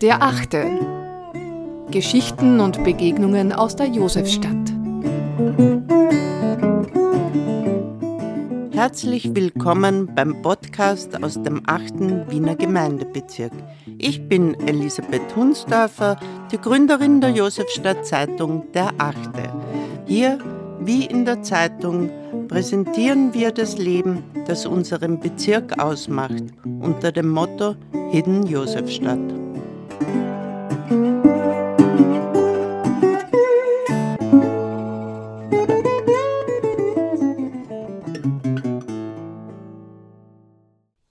Der Achte. Geschichten und Begegnungen aus der Josefstadt. Herzlich willkommen beim Podcast aus dem 8. Wiener Gemeindebezirk. Ich bin Elisabeth Hunsdorfer, die Gründerin der Josefstadt Zeitung Der Achte. Hier, wie in der Zeitung, präsentieren wir das Leben, das unseren Bezirk ausmacht, unter dem Motto Hidden Josefstadt.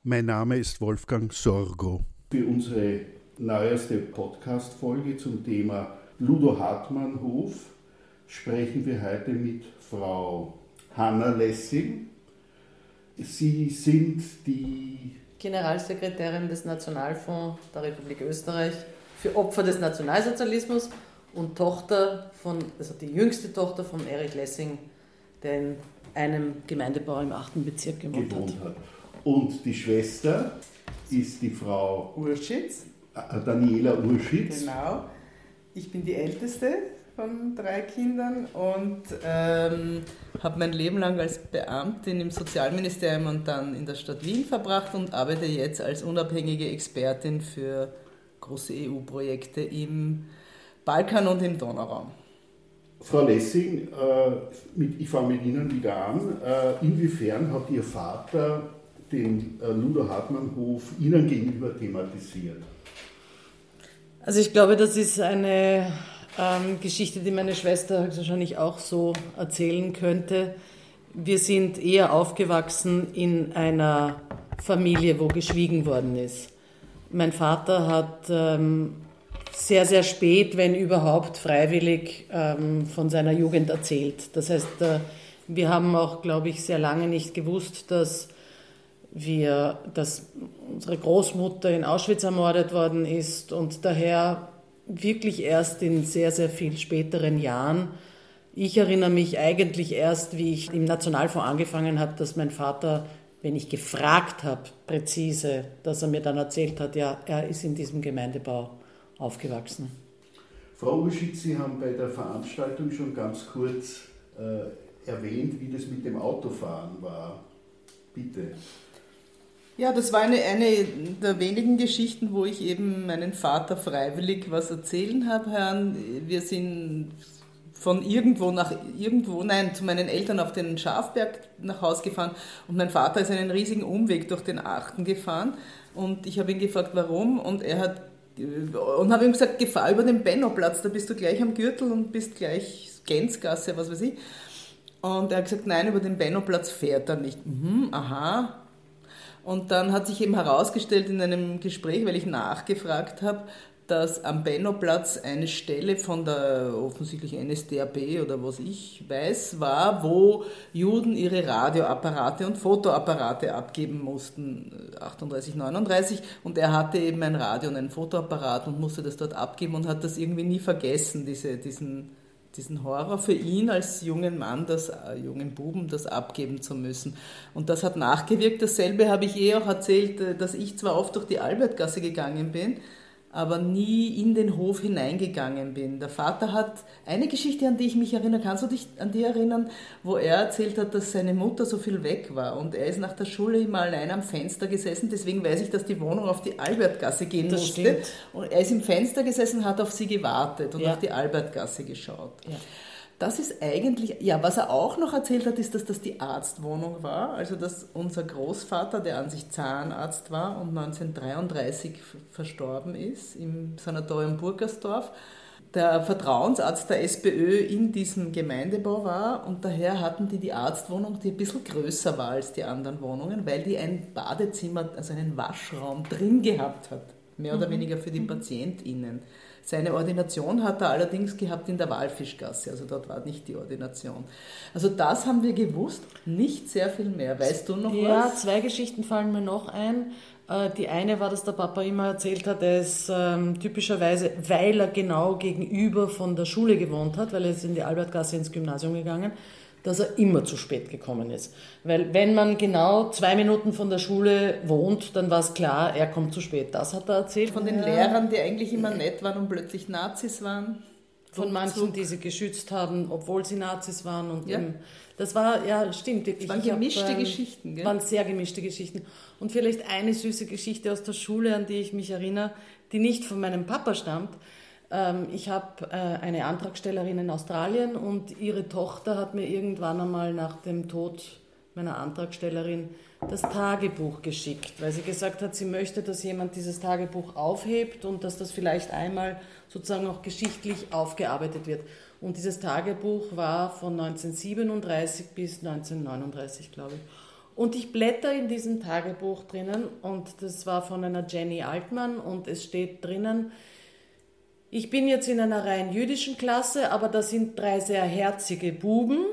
Mein Name ist Wolfgang Sorgo. Für unsere neueste Podcast-Folge zum Thema Ludo Hartmann Hof sprechen wir heute mit Frau Hanna Lessing. Sie sind die Generalsekretärin des Nationalfonds der Republik Österreich für Opfer des Nationalsozialismus und Tochter von, also die jüngste Tochter von Erich Lessing, der in einem Gemeindebau im 8. Bezirk gewohnt, gewohnt hat. hat. Und die Schwester ist die Frau Urschitz. Äh, Daniela Urschitz. Genau. Ich bin die Älteste von drei Kindern und ähm, habe mein Leben lang als Beamtin im Sozialministerium und dann in der Stadt Wien verbracht und arbeite jetzt als unabhängige Expertin für große EU-Projekte im Balkan und im Donauraum. Frau Lessing, äh, ich fange mit Ihnen wieder an. Äh, inwiefern hat Ihr Vater den äh, Ludo Hartmann Hof Ihnen gegenüber thematisiert? Also ich glaube, das ist eine ähm, Geschichte, die meine Schwester wahrscheinlich auch so erzählen könnte. Wir sind eher aufgewachsen in einer Familie, wo geschwiegen worden ist. Mein Vater hat ähm, sehr, sehr spät, wenn überhaupt, freiwillig ähm, von seiner Jugend erzählt. Das heißt, äh, wir haben auch, glaube ich, sehr lange nicht gewusst, dass wir, dass unsere Großmutter in Auschwitz ermordet worden ist und daher wirklich erst in sehr, sehr viel späteren Jahren. Ich erinnere mich eigentlich erst, wie ich im Nationalfonds angefangen habe, dass mein Vater, wenn ich gefragt habe, präzise, dass er mir dann erzählt hat, ja, er ist in diesem Gemeindebau aufgewachsen. Frau Urschitz, Sie haben bei der Veranstaltung schon ganz kurz äh, erwähnt, wie das mit dem Autofahren war. Bitte. Ja, das war eine, eine der wenigen Geschichten, wo ich eben meinen Vater freiwillig was erzählen habe, Herrn. Wir sind von irgendwo nach irgendwo, nein, zu meinen Eltern auf den Schafberg nach Hause gefahren und mein Vater ist einen riesigen Umweg durch den Achten gefahren und ich habe ihn gefragt, warum und er hat und habe ihm gesagt, gefahr über den Bennoplatz, da bist du gleich am Gürtel und bist gleich Gänzgasse, was weiß ich. Und er hat gesagt, nein, über den Bennoplatz fährt er nicht. Mhm, aha, und dann hat sich eben herausgestellt in einem Gespräch, weil ich nachgefragt habe, dass am Bennoplatz eine Stelle von der offensichtlich NSDAP oder was ich weiß war, wo Juden ihre Radioapparate und Fotoapparate abgeben mussten, 38, 39. Und er hatte eben ein Radio und ein Fotoapparat und musste das dort abgeben und hat das irgendwie nie vergessen, diese, diesen diesen Horror für ihn als jungen Mann, das äh, jungen Buben, das abgeben zu müssen. Und das hat nachgewirkt. Dasselbe habe ich eh auch erzählt, äh, dass ich zwar oft durch die Albertgasse gegangen bin, aber nie in den Hof hineingegangen bin. Der Vater hat eine Geschichte, an die ich mich erinnere. Kannst du dich an die erinnern, wo er erzählt hat, dass seine Mutter so viel weg war und er ist nach der Schule immer allein am Fenster gesessen. Deswegen weiß ich, dass die Wohnung auf die Albertgasse gehen das musste. Stimmt. Und er ist im Fenster gesessen, hat auf sie gewartet und ja. auf die Albertgasse geschaut. Ja. Das ist eigentlich, ja, was er auch noch erzählt hat, ist, dass das die Arztwohnung war. Also, dass unser Großvater, der an sich Zahnarzt war und 1933 verstorben ist im Sanatorium Burgersdorf, der Vertrauensarzt der SPÖ in diesem Gemeindebau war und daher hatten die die Arztwohnung, die ein bisschen größer war als die anderen Wohnungen, weil die ein Badezimmer, also einen Waschraum drin gehabt hat, mehr oder mhm. weniger für die PatientInnen. Seine Ordination hat er allerdings gehabt in der Walfischgasse, also dort war nicht die Ordination. Also das haben wir gewusst, nicht sehr viel mehr. Weißt du noch ja, was? Ja, zwei Geschichten fallen mir noch ein. Äh, die eine war, dass der Papa immer erzählt hat, er ist ähm, typischerweise, weil er genau gegenüber von der Schule gewohnt hat, weil er ist in die Albertgasse ins Gymnasium gegangen, dass er immer zu spät gekommen ist. Weil wenn man genau zwei Minuten von der Schule wohnt, dann war es klar, er kommt zu spät. Das hat er erzählt. Von den ja. Lehrern, die eigentlich immer nett waren und plötzlich Nazis waren. Von manchen, die sie geschützt haben, obwohl sie Nazis waren. Und ja. Eben, das war, ja, stimmt wirklich. Das waren gemischte hab, ähm, Geschichten, gell? waren sehr gemischte Geschichten. Und vielleicht eine süße Geschichte aus der Schule, an die ich mich erinnere, die nicht von meinem Papa stammt. Ähm, ich habe äh, eine Antragstellerin in Australien und ihre Tochter hat mir irgendwann einmal nach dem Tod meiner Antragstellerin das Tagebuch geschickt, weil sie gesagt hat, sie möchte, dass jemand dieses Tagebuch aufhebt und dass das vielleicht einmal sozusagen auch geschichtlich aufgearbeitet wird. Und dieses Tagebuch war von 1937 bis 1939, glaube ich. Und ich blätter in diesem Tagebuch drinnen und das war von einer Jenny Altmann und es steht drinnen, ich bin jetzt in einer rein jüdischen Klasse, aber da sind drei sehr herzige Buben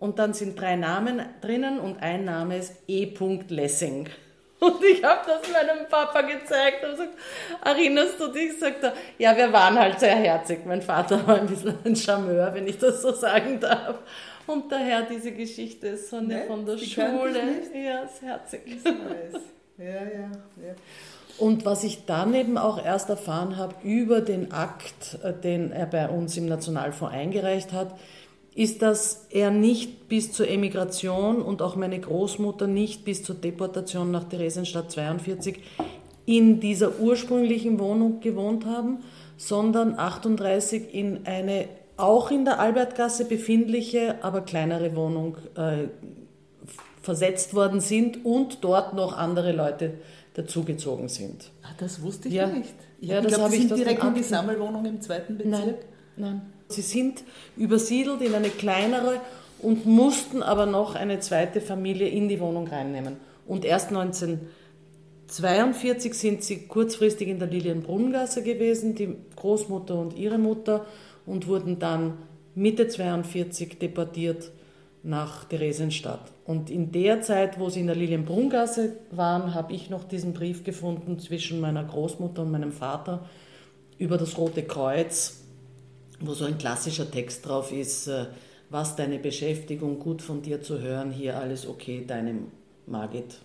und dann sind drei Namen drinnen und ein Name ist E. Lessing. Und ich habe das meinem Papa gezeigt und gesagt, erinnerst du dich? Sagt er, ja, wir waren halt sehr herzig. Mein Vater war ein bisschen ein Charmeur, wenn ich das so sagen darf. Und daher diese Geschichte ist so eine von der Schule. Ja, ist herzig. Ist nice. Ja, ja, ja. Und was ich dann eben auch erst erfahren habe über den Akt, äh, den er bei uns im Nationalfonds eingereicht hat, ist, dass er nicht bis zur Emigration und auch meine Großmutter nicht bis zur Deportation nach Theresienstadt 42 in dieser ursprünglichen Wohnung gewohnt haben, sondern 38 in eine auch in der Albertgasse befindliche, aber kleinere Wohnung äh, versetzt worden sind und dort noch andere Leute dazugezogen sind. Ah, das wusste ich ja. nicht. Ich ja, das habe ich das direkt in die Sammelwohnung im zweiten Bezirk. Nein, nein. Sie sind übersiedelt in eine kleinere und mussten aber noch eine zweite Familie in die Wohnung reinnehmen. Und erst 1942 sind sie kurzfristig in der Lilienbrunngasse gewesen, die Großmutter und ihre Mutter, und wurden dann Mitte 1942 deportiert nach Theresienstadt. Und in der Zeit, wo sie in der Lilienbrungasse waren, habe ich noch diesen Brief gefunden zwischen meiner Großmutter und meinem Vater über das Rote Kreuz, wo so ein klassischer Text drauf ist, äh, was deine Beschäftigung, gut von dir zu hören, hier alles okay, deine Margit.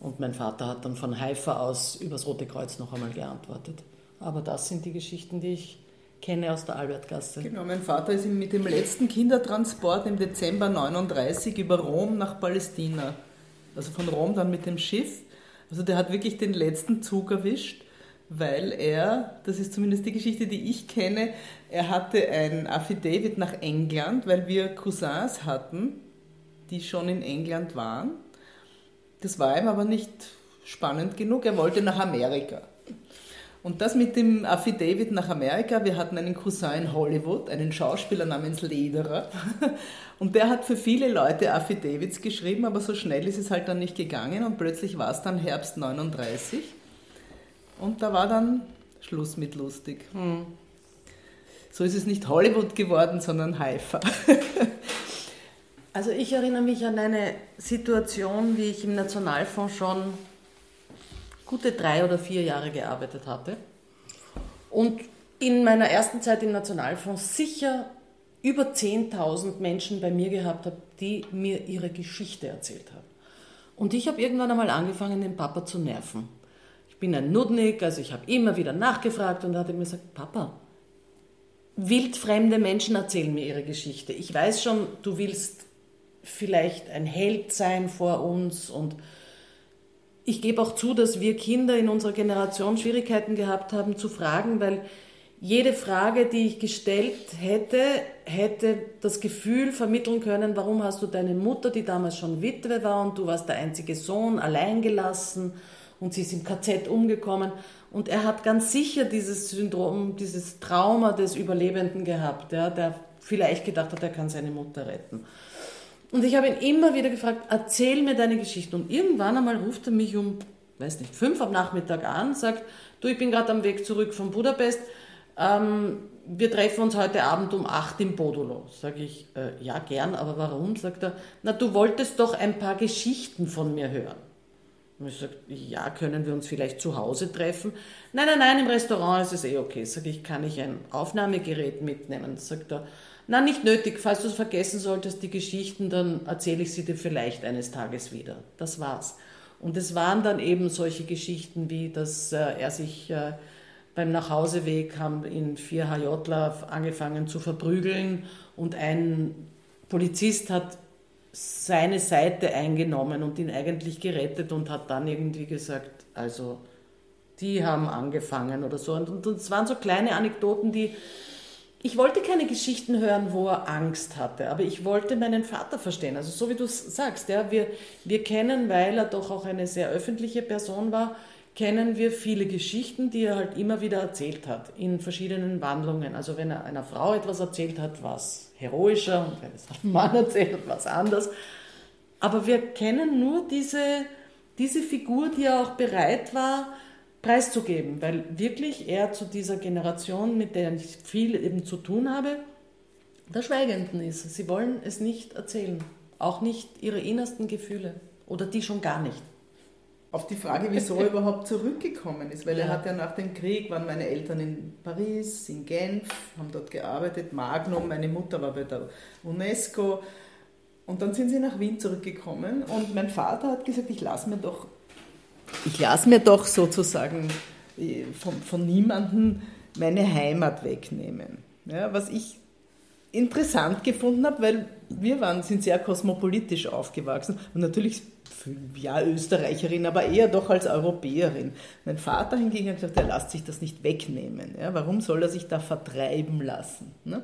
Und mein Vater hat dann von Haifa aus übers Rote Kreuz noch einmal geantwortet. Aber das sind die Geschichten, die ich kenne aus der Albertgasse. Genau, mein Vater ist mit dem letzten Kindertransport im Dezember 39 über Rom nach Palästina. Also von Rom dann mit dem Schiff. Also der hat wirklich den letzten Zug erwischt, weil er, das ist zumindest die Geschichte, die ich kenne, er hatte ein Affidavit nach England, weil wir Cousins hatten, die schon in England waren. Das war ihm aber nicht spannend genug. Er wollte nach Amerika. Und das mit dem Affidavit nach Amerika, wir hatten einen Cousin in Hollywood, einen Schauspieler namens Lederer. Und der hat für viele Leute Affidavits geschrieben, aber so schnell ist es halt dann nicht gegangen und plötzlich war es dann Herbst 39. Und da war dann Schluss mit lustig. Hm. So ist es nicht Hollywood geworden, sondern Haifa. Also ich erinnere mich an eine Situation, wie ich im Nationalfonds schon gute drei oder vier Jahre gearbeitet hatte und in meiner ersten Zeit im Nationalfonds sicher über 10.000 Menschen bei mir gehabt habe, die mir ihre Geschichte erzählt haben. Und ich habe irgendwann einmal angefangen, den Papa zu nerven. Ich bin ein Nudnik, also ich habe immer wieder nachgefragt und er hat mir gesagt, Papa, wildfremde Menschen erzählen mir ihre Geschichte. Ich weiß schon, du willst vielleicht ein Held sein vor uns und ich gebe auch zu, dass wir Kinder in unserer Generation Schwierigkeiten gehabt haben zu fragen, weil jede Frage, die ich gestellt hätte, hätte das Gefühl vermitteln können, warum hast du deine Mutter, die damals schon Witwe war und du warst der einzige Sohn, allein gelassen und sie ist im KZ umgekommen. Und er hat ganz sicher dieses Syndrom, dieses Trauma des Überlebenden gehabt, ja, der vielleicht gedacht hat, er kann seine Mutter retten. Und ich habe ihn immer wieder gefragt, erzähl mir deine Geschichte. Und irgendwann einmal ruft er mich um, weiß nicht, fünf am Nachmittag an, sagt, du, ich bin gerade am Weg zurück von Budapest, ähm, wir treffen uns heute Abend um acht im Bodulo. Sag ich, äh, ja gern, aber warum? Sagt er, na du wolltest doch ein paar Geschichten von mir hören. Und ich sage, ja, können wir uns vielleicht zu Hause treffen? Nein, nein, nein, im Restaurant ist es eh okay. Sag ich, kann ich ein Aufnahmegerät mitnehmen? Sagt er, Na, nicht nötig. Falls du es vergessen solltest, die Geschichten, dann erzähle ich sie dir vielleicht eines Tages wieder. Das war's. Und es waren dann eben solche Geschichten wie, dass äh, er sich äh, beim Nachhauseweg haben ihn vier HJler angefangen zu verprügeln und ein Polizist hat seine Seite eingenommen und ihn eigentlich gerettet und hat dann irgendwie gesagt, also die haben angefangen oder so. Und es waren so kleine Anekdoten, die ich wollte keine Geschichten hören, wo er Angst hatte, aber ich wollte meinen Vater verstehen. Also so wie du sagst, ja, wir, wir kennen, weil er doch auch eine sehr öffentliche Person war, kennen wir viele Geschichten, die er halt immer wieder erzählt hat, in verschiedenen Wandlungen. Also wenn er einer Frau etwas erzählt hat, was heroischer und wenn es einem Mann erzählt hat, was anders. Aber wir kennen nur diese, diese Figur, die er auch bereit war, preiszugeben, weil wirklich er zu dieser Generation, mit der ich viel eben zu tun habe, der Schweigenden ist. Sie wollen es nicht erzählen, auch nicht ihre innersten Gefühle oder die schon gar nicht. Auf die Frage, wieso er überhaupt zurückgekommen ist, weil ja. er hat ja nach dem Krieg, waren meine Eltern in Paris, in Genf, haben dort gearbeitet, Magnum, meine Mutter war bei der UNESCO und dann sind sie nach Wien zurückgekommen und mein Vater hat gesagt, ich lasse mir doch ich lasse mir doch sozusagen äh, von, von niemandem meine Heimat wegnehmen. Ja, was ich interessant gefunden habe, weil wir waren, sind sehr kosmopolitisch aufgewachsen und natürlich ja Österreicherin, aber eher doch als Europäerin. Mein Vater hingegen hat gesagt, er lässt sich das nicht wegnehmen. Ja, warum soll er sich da vertreiben lassen? Ne?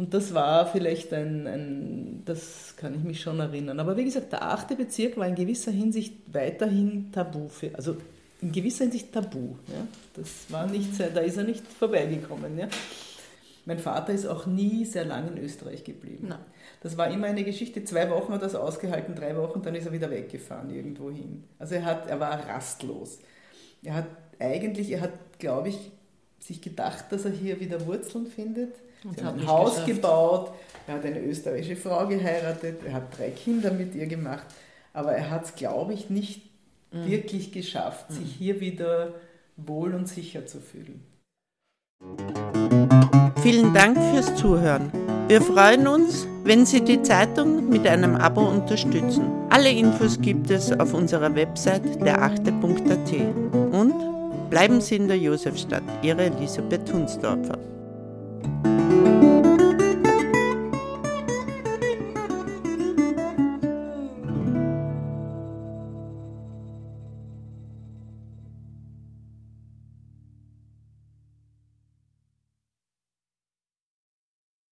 Und das war vielleicht ein, ein, das kann ich mich schon erinnern. Aber wie gesagt, der achte Bezirk war in gewisser Hinsicht weiterhin tabu, für, also in gewisser Hinsicht tabu. Ja? Das war nicht, da ist er nicht vorbeigekommen. Ja? Mein Vater ist auch nie sehr lange in Österreich geblieben. Nein. Das war immer eine Geschichte. Zwei Wochen hat er das ausgehalten, drei Wochen, dann ist er wieder weggefahren irgendwo hin. Also er, hat, er war rastlos. Er hat eigentlich, er hat, glaube ich, sich gedacht, dass er hier wieder Wurzeln findet Sie hat ein Haus geschafft. gebaut, er hat eine österreichische Frau geheiratet, er hat drei Kinder mit ihr gemacht, aber er hat es, glaube ich, nicht mhm. wirklich geschafft, mhm. sich hier wieder wohl und sicher zu fühlen. Vielen Dank fürs Zuhören. Wir freuen uns, wenn Sie die Zeitung mit einem Abo unterstützen. Alle Infos gibt es auf unserer Website derachte.at. Und bleiben Sie in der Josefstadt, Ihre Elisabeth Hunsdorfer.